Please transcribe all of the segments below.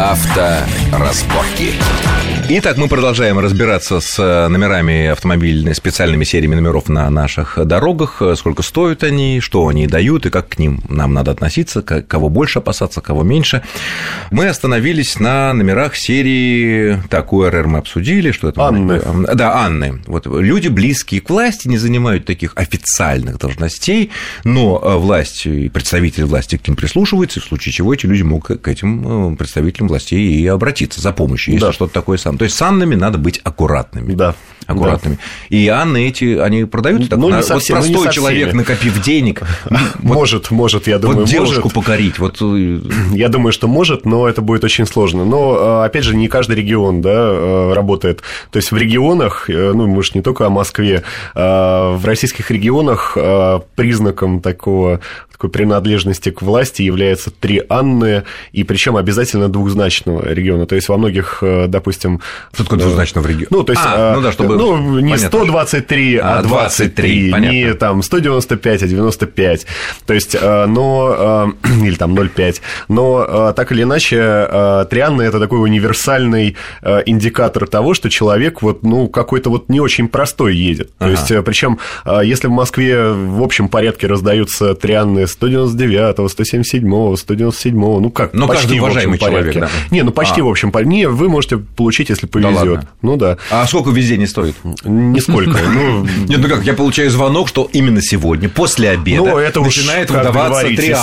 Авторазборки. Итак, мы продолжаем разбираться с э, номерами автомобильными, специальными сериями номеров на наших дорогах, сколько стоят они, что они дают и как к ним нам надо относиться, кого больше опасаться, кого меньше. Мы остановились на номерах серии, так, УРР мы обсудили, что это... Анны. Да, Анны. Вот люди, близкие к власти, не занимают таких официальных должностей, но э, власть и представители власти к ним прислушиваются, в случае чего эти люди могут к этим э, представителям властей и обратиться за помощью, если да. что-то такое сам то есть с Аннами надо быть аккуратными. Да. Аккуратными. Да. И Анны эти, они продают так, ну, на, совсем, вот простой ну, человек, накопив денег. Может, может, я думаю, вот девушку может. покорить. Вот... Э, я думаю, что может, но это будет очень сложно. Но, э, опять же, не каждый регион да, э, работает. То есть в регионах, ну, мы же не только о Москве, в российских регионах признаком такого такой принадлежности к власти является три Анны, и причем обязательно двухзначного региона. То есть во многих, допустим... Что такое двухзначного региона? Ну, то есть... А, ну, да, чтобы... Ну, не понятно. 123, а 23, понятно. не там 195, а 95. То есть, но... Или там 0,5. Но так или иначе, три Анны – это такой универсальный индикатор того, что человек вот, ну, какой-то вот не очень простой едет. То ага. есть, причем, если в Москве в общем порядке раздаются три Анны 199, 177, 197, ну как, ну, почти в общем порядке. да. Не, ну почти а. в общем порядке. Не, вы можете получить, если повезет. Да ну да. А сколько везение стоит? Нисколько. Ну... Нет, ну как, я получаю звонок, что именно сегодня, после обеда, ну, это начинает выдаваться три.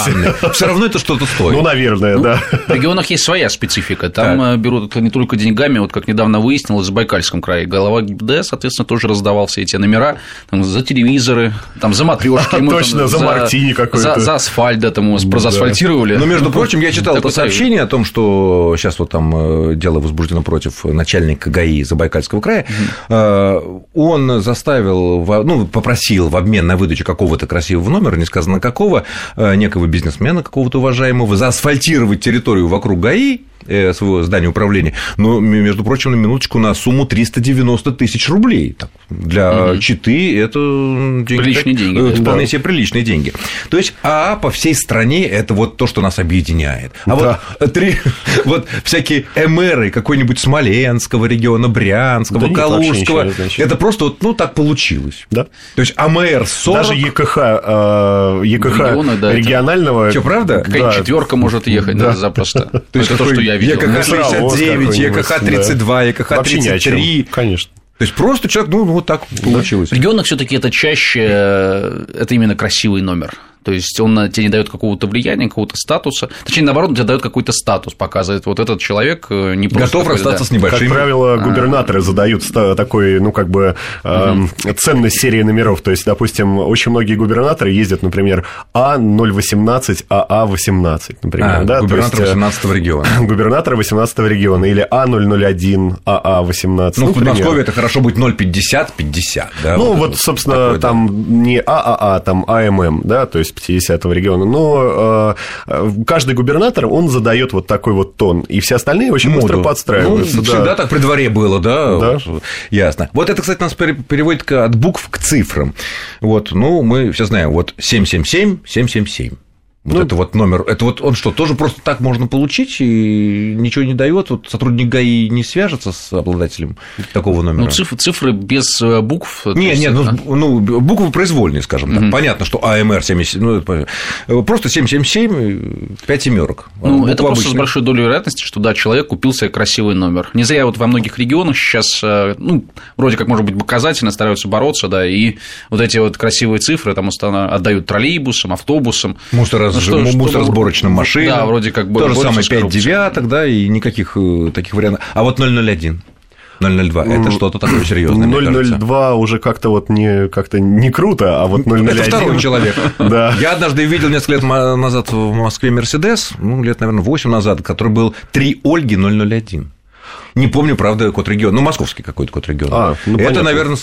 Все равно это что-то стоит. Ну, наверное, ну, да. В регионах есть своя специфика. Там так. Э, берут не только деньгами, вот как недавно выяснилось, в Забайкальском крае голова ГИБД, соответственно, тоже раздавал все эти номера там, за телевизоры, там, за матрешки. Точно, за мартини какой-то за асфальт, да, там прозасфальтировали. Но, между прочим, я читал это сообщение о том, что сейчас вот там э, дело возбуждено против начальника ГАИ Забайкальского края. Угу. Он заставил, ну, попросил в обмен на выдачу какого-то красивого номера, не сказано какого, э, некого бизнесмена какого-то уважаемого, заасфальтировать территорию вокруг ГАИ, своего здания управления, но, между прочим, на минуточку на сумму 390 тысяч рублей. Так, для угу. Читы это деньги, приличные так, деньги. Это вполне да. себе приличные деньги. То есть, а по всей стране это вот то, что нас объединяет. А да. вот, три, вот всякие эмеры какой-нибудь Смоленского региона, Брянского, да Калужского, это просто вот, ну, так получилось. Да. То есть, АМР 40... Даже ЕКХ, э, ЕКХ Региона, да, регионального... Что, правда? Какая-нибудь да. четверка может ехать да. запросто. То есть, то, что я видел. ЕКХ-69, ЕКХ-32, ЕКХ-33. Конечно. То есть просто человек, ну, вот так получилось. В регионах все-таки это чаще, э, это именно красивый номер. То есть он тебе не дает какого-то влияния, какого-то статуса. Точнее, наоборот, он тебе дает какой-то статус, показывает, вот этот человек э, не просто. Готов расстаться да. с небольшим. Как правило, а. губернаторы задают такой, ну, как бы э, ценность серии номеров. То есть, допустим, очень многие губернаторы ездят, например, А018, АА18, например. А, да? Губернатор есть, 18 э, региона. Губернатор 18 региона. Или А001, АА18. Ну, ну в Подмосковье это хорошо будет 050, 50. Да, ну, вот, вот собственно, такой, там да. не ААА, там АММ, да, то есть 50-го региона, но э, каждый губернатор, он задает вот такой вот тон, и все остальные очень Моду. быстро подстраиваются. Ну, да. Всегда так при дворе было, да? Да. Вот, ясно. Вот это, кстати, нас переводит от букв к цифрам. Вот, ну, мы все знаем, вот 777, 777. Вот ну, это вот номер, это вот он что, тоже просто так можно получить и ничего не дает. Вот сотрудник ГАИ не свяжется с обладателем такого номера. Ну, цифры, цифры без э, букв. Нет, нет, ну, ну, буквы произвольные, скажем так. Mm-hmm. Понятно, что АМР 70, ну, просто 777, 5 семерок. Ну, это просто обычная. с большой долей вероятности, что да, человек купил себе красивый номер. Не зря вот во многих регионах сейчас, э, ну, вроде как, может быть, показательно стараются бороться, да, и вот эти вот красивые цифры там отдают троллейбусам, автобусам. Мусор ну, что, мусоросборочным что, машинам. Да, вроде как бы. То же самое 5 девяток, да, и никаких э, таких вариантов. А вот 001. 002 это что-то такое серьезное. 002 уже как-то вот не как-то не круто, а вот 001 это второй человек. да. Я однажды видел несколько лет назад в Москве Мерседес, ну лет, наверное, 8 назад, который был 3 Ольги 001. Не помню, правда, код региона. Ну, московский какой-то код региона. А, ну, это, понятно. наверное...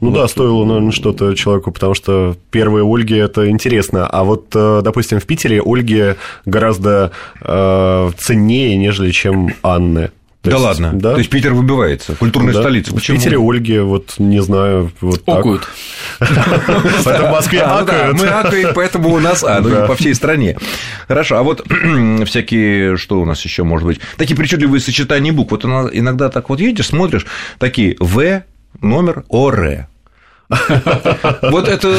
Ну вот... да, стоило, наверное, что-то человеку, потому что первые Ольги – это интересно. А вот, э, допустим, в Питере Ольги гораздо э, ценнее, нежели чем Анны. То да есть, ладно. Да. То есть Питер выбивается, культурная да. столица. Почему? В Питере Ольги, вот не знаю, вот Окуют. Это в Москве а, ну акают. Мы акаем, поэтому у нас А, ну по всей стране. Хорошо, а вот всякие, что у нас еще может быть? Такие причудливые сочетания букв. Вот иногда так вот едешь, смотришь, такие В, номер, ОР. Вот это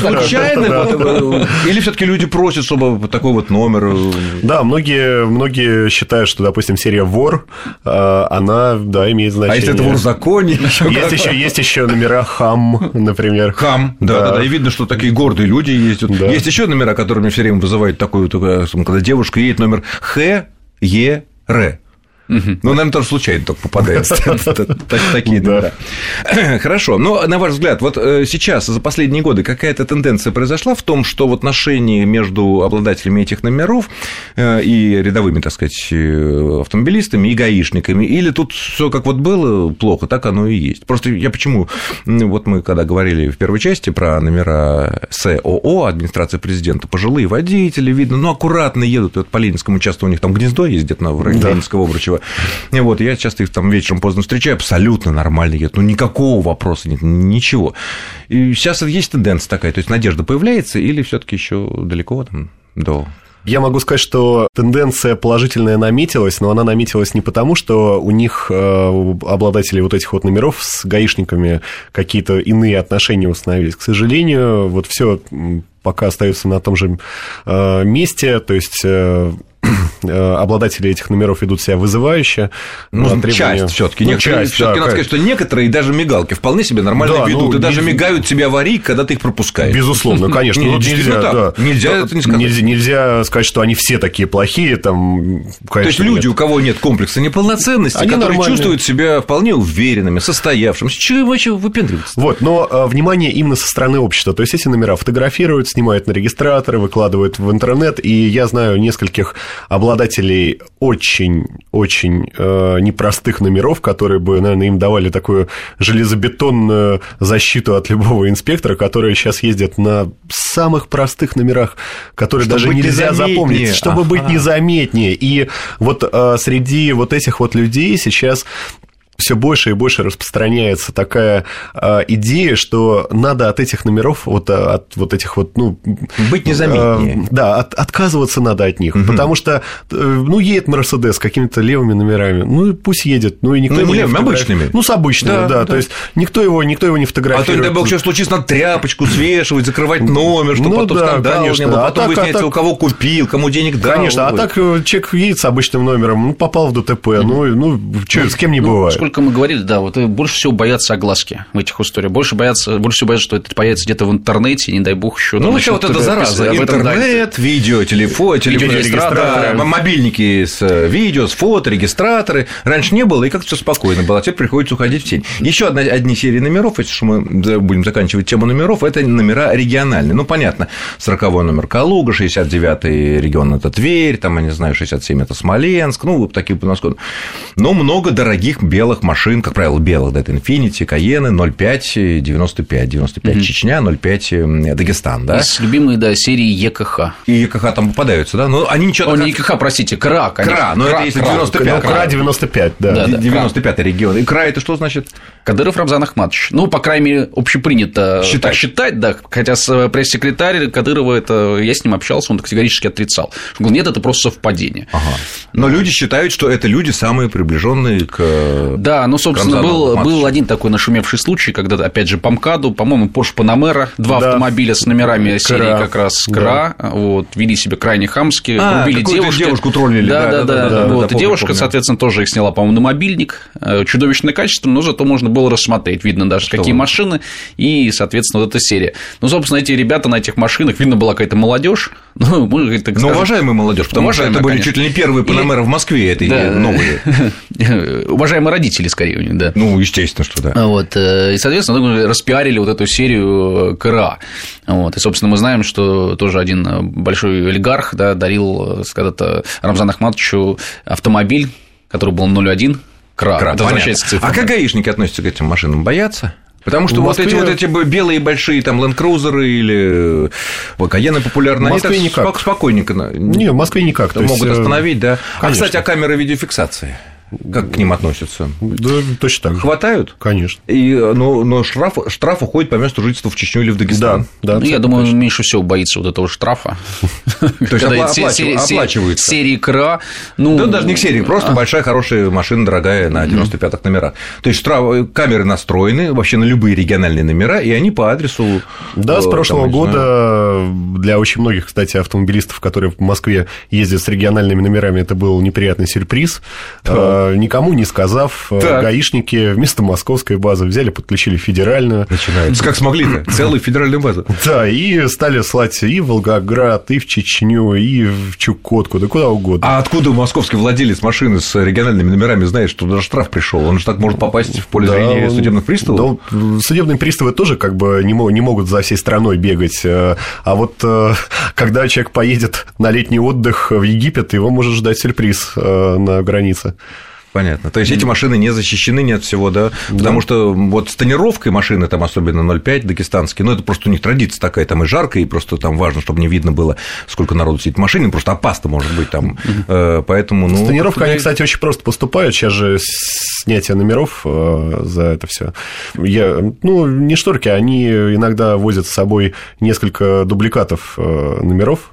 случайно? Или все таки люди просят, чтобы такой вот номер? Да, многие, многие считают, что, допустим, серия «Вор», а, она, да, имеет значение. А если это «Вор в законе»? Есть еще, есть еще номера «Хам», например. «Хам», да, да, да, и видно, что такие гордые люди ездят. Есть еще номера, которые мне все время вызывают такую, когда девушка едет номер Х, Е, Р. Ну, наверное, тоже случайно только попадается. Такие, да. Хорошо. Но, на ваш взгляд, вот э, сейчас, за последние годы, какая-то тенденция произошла в том, что в отношении между обладателями этих номеров э, и рядовыми, так сказать, э, автомобилистами и гаишниками, или тут все как вот было плохо, так оно и есть. Просто я почему, вот мы когда говорили в первой части про номера СОО, администрации президента, пожилые водители, видно, ну, аккуратно едут, вот по Ленинскому часто у них там гнездо есть где-то в районе Ленинского Обручева, и вот я часто их там вечером поздно встречаю, абсолютно нормально едут, ну никакого вопроса нет, ничего. И сейчас есть тенденция такая, то есть надежда появляется или все таки еще далеко там до я могу сказать, что тенденция положительная наметилась, но она наметилась не потому, что у них, э, у обладателей вот этих вот номеров с гаишниками какие-то иные отношения установились. К сожалению, вот все пока остается на том же э, месте, то есть э, Э, обладатели этих номеров ведут себя вызывающе. Ну, часть все таки Ну, часть, все таки да, надо сказать, что некоторые даже мигалки вполне себе нормально да, ведут, ну, и даже мигают тебе аварийки, когда ты их пропускаешь. Безусловно, конечно. Ну, нельзя, да, нельзя это не сказать. Нельзя, нельзя сказать, что они все такие плохие, там, конечно, То есть люди, нет. у кого нет комплекса неполноценности, они которые нормальные. чувствуют себя вполне уверенными, состоявшимся, чего вообще выпендриваться? Вот, но э, внимание именно со стороны общества. То есть эти номера фотографируют, снимают на регистраторы, выкладывают в интернет, и я знаю нескольких обладателей очень-очень э, непростых номеров, которые бы, наверное, им давали такую железобетонную защиту от любого инспектора, которые сейчас ездят на самых простых номерах, которые чтобы даже нельзя запомнить, чтобы ага. быть незаметнее. И вот э, среди вот этих вот людей сейчас все больше и больше распространяется такая э, идея, что надо от этих номеров, вот а, от вот этих вот, ну... Быть незаметнее. Э, да, от, отказываться надо от них, угу. потому что, э, ну, едет Мерседес с какими-то левыми номерами, ну, пусть едет, ну, и никто ну, не левыми, обычными. Ну, с обычными, да, да, да, то есть никто его, никто его не фотографирует. А то, дай бог, что случится, надо тряпочку свешивать, закрывать номер, чтобы ну, потом да, скандал конечно. не было, потом а выясняется, а так... у кого купил, кому денег дал. Конечно, а так э, человек едет с обычным номером, ну, попал в ДТП, ну, ну, что, с кем не ну, бывает сколько мы говорили, да, вот больше всего боятся огласки в этих историях. Больше боятся, больше всего боятся, что это появится где-то в интернете, не дай бог еще. Ну, вообще вот это зараза. Интернет, видео, телефон, телефон, мобильники с э, видео, с фото, регистраторы. Раньше не было, и как-то все спокойно было, а теперь приходится уходить в тень. Еще одна, одни серии номеров, если мы будем заканчивать тему номеров, это номера региональные. Ну, понятно, 40 номер Калуга, 69-й регион это Тверь, там, я не знаю, 67 это Смоленск, ну, такие подносконы. Но много дорогих белых белых машин, как правило, белых, да, это Infiniti, Каены, 05, 95, 95 mm-hmm. Чечня, 05 Дагестан, да? Из любимой, да, серии ЕКХ. И ЕКХ там попадаются, да? Но они ничего... О, не ЕКХ, простите, КРА, конечно. КРА, но это если 95. КРА 95, да. да, да 95 регион. И КРА это что значит? Кадыров Рамзан Ахматович. Ну, по крайней мере, общепринято считать, считать да. Хотя э, пресс-секретарь Кадырова, это, я с ним общался, он категорически отрицал. Он говорил, нет, это просто совпадение. Ага. Но люди считают, что это люди самые приближенные к да, ну, собственно, был, был один такой нашумевший случай, когда, опять же, по МКАДу, по-моему, Porsche Panamera, два да. автомобиля с номерами Кра. серии как раз КРА, да. вот, вели себя крайне хамски, а, рубили девушку. девушку троллили. Да, да, да. да, да, да вот, да, девушка, помню. соответственно, тоже их сняла, по-моему, на мобильник, э, чудовищное качество, но зато можно было рассмотреть, видно даже, Что какие вы? машины, и, соответственно, вот эта серия. Ну, собственно, эти ребята на этих машинах, видно, была какая-то молодежь, ну, мы, так Но уважаемая молодежь, потому что это были конечно. чуть ли не первые Панамеры в Москве, этой да. новые. Уважаемые родители, скорее, у них, да. Ну, естественно, что да. Вот, э, и, соответственно, распиарили вот эту серию э, КРА. Вот, и, собственно, мы знаем, что тоже один большой олигарх да, дарил э, когда-то Рамзану Ахматовичу автомобиль, который был 01, КРА. КРА а как гаишники относятся к этим машинам? Боятся? Потому что Москве... вот эти вот эти белые большие там ленд-крузеры или Каены популярны, в Москве никак. спокойненько. Не, в Москве никак. То могут остановить, да. Конечно. А, кстати, а камеры видеофиксации? Как к ним относятся? Да, точно так же. Хватают? Конечно. И, но но штраф, штраф уходит по месту жительства в Чечню или в Дагестан. Да, да. Ну, я думаю, он меньше всего боится вот этого штрафа. То есть оплачивается. Серии КРА. Ну, да, даже не к серии, просто а. большая, хорошая машина, дорогая, на 95-х номерах. То есть камеры настроены вообще на любые региональные номера, и они по адресу... Да, с э, прошлого года для очень многих, кстати, автомобилистов, которые в Москве ездят с региональными номерами, это был неприятный сюрприз. Никому не сказав, э, так. гаишники вместо московской базы взяли, подключили федеральную. Начинается. Как смогли-то? Целую федеральную базу. Да, и стали слать и в Волгоград, и в Чечню, и в Чукотку, да куда угодно. А откуда московский владелец машины с региональными номерами знает, что даже штраф пришел? Он же так может попасть в поле да, зрения судебных приставов? Да, судебные приставы тоже как бы не могут за всей страной бегать. Э, а вот когда человек поедет на летний отдых в Египет, его может ждать сюрприз на границе. Понятно. То есть эти машины не защищены не от всего, да? Потому да. что вот с тонировкой машины, там особенно 0,5 дагестанские, ну это просто у них традиция такая, там и жарко, и просто там важно, чтобы не видно было, сколько народу сидит в машине, просто опасно может быть там. Э, поэтому, ну. С тонировкой они, кстати, очень просто поступают. Сейчас же снятие номеров э, за это все. Я, ну, не шторки, они иногда возят с собой несколько дубликатов э, номеров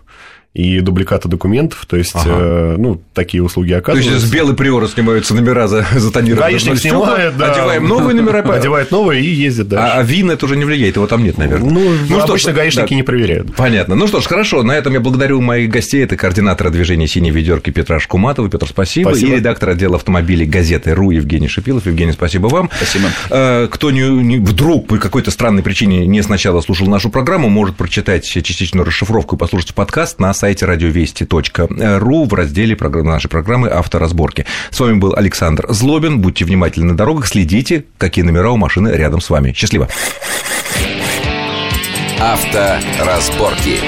и дубликата документов, то есть, ага. э, ну, такие услуги оказываются. То есть, с белой приора снимаются номера за, за тонирование. Гаишник снимает, да. Одеваем новые номера. Одевает новые и ездит дальше. А, а ВИН это уже не влияет, его там нет, наверное. Ну, ну обычно ж, гаишники да. не проверяют. Понятно. Ну что ж, хорошо, на этом я благодарю моих гостей. Это координатор движения «Синей ведерки» Петра Шкуматова. Петр, спасибо. спасибо. И редактор отдела автомобилей газеты «РУ» Евгений Шипилов. Евгений, спасибо вам. Спасибо. Э, кто не, не, вдруг по какой-то странной причине не сначала слушал нашу программу, может прочитать частичную расшифровку и послушать подкаст на сайте «Радио Вести» новости.ру в разделе нашей программы «Авторазборки». С вами был Александр Злобин. Будьте внимательны на дорогах, следите, какие номера у машины рядом с вами. Счастливо! Авторазборки.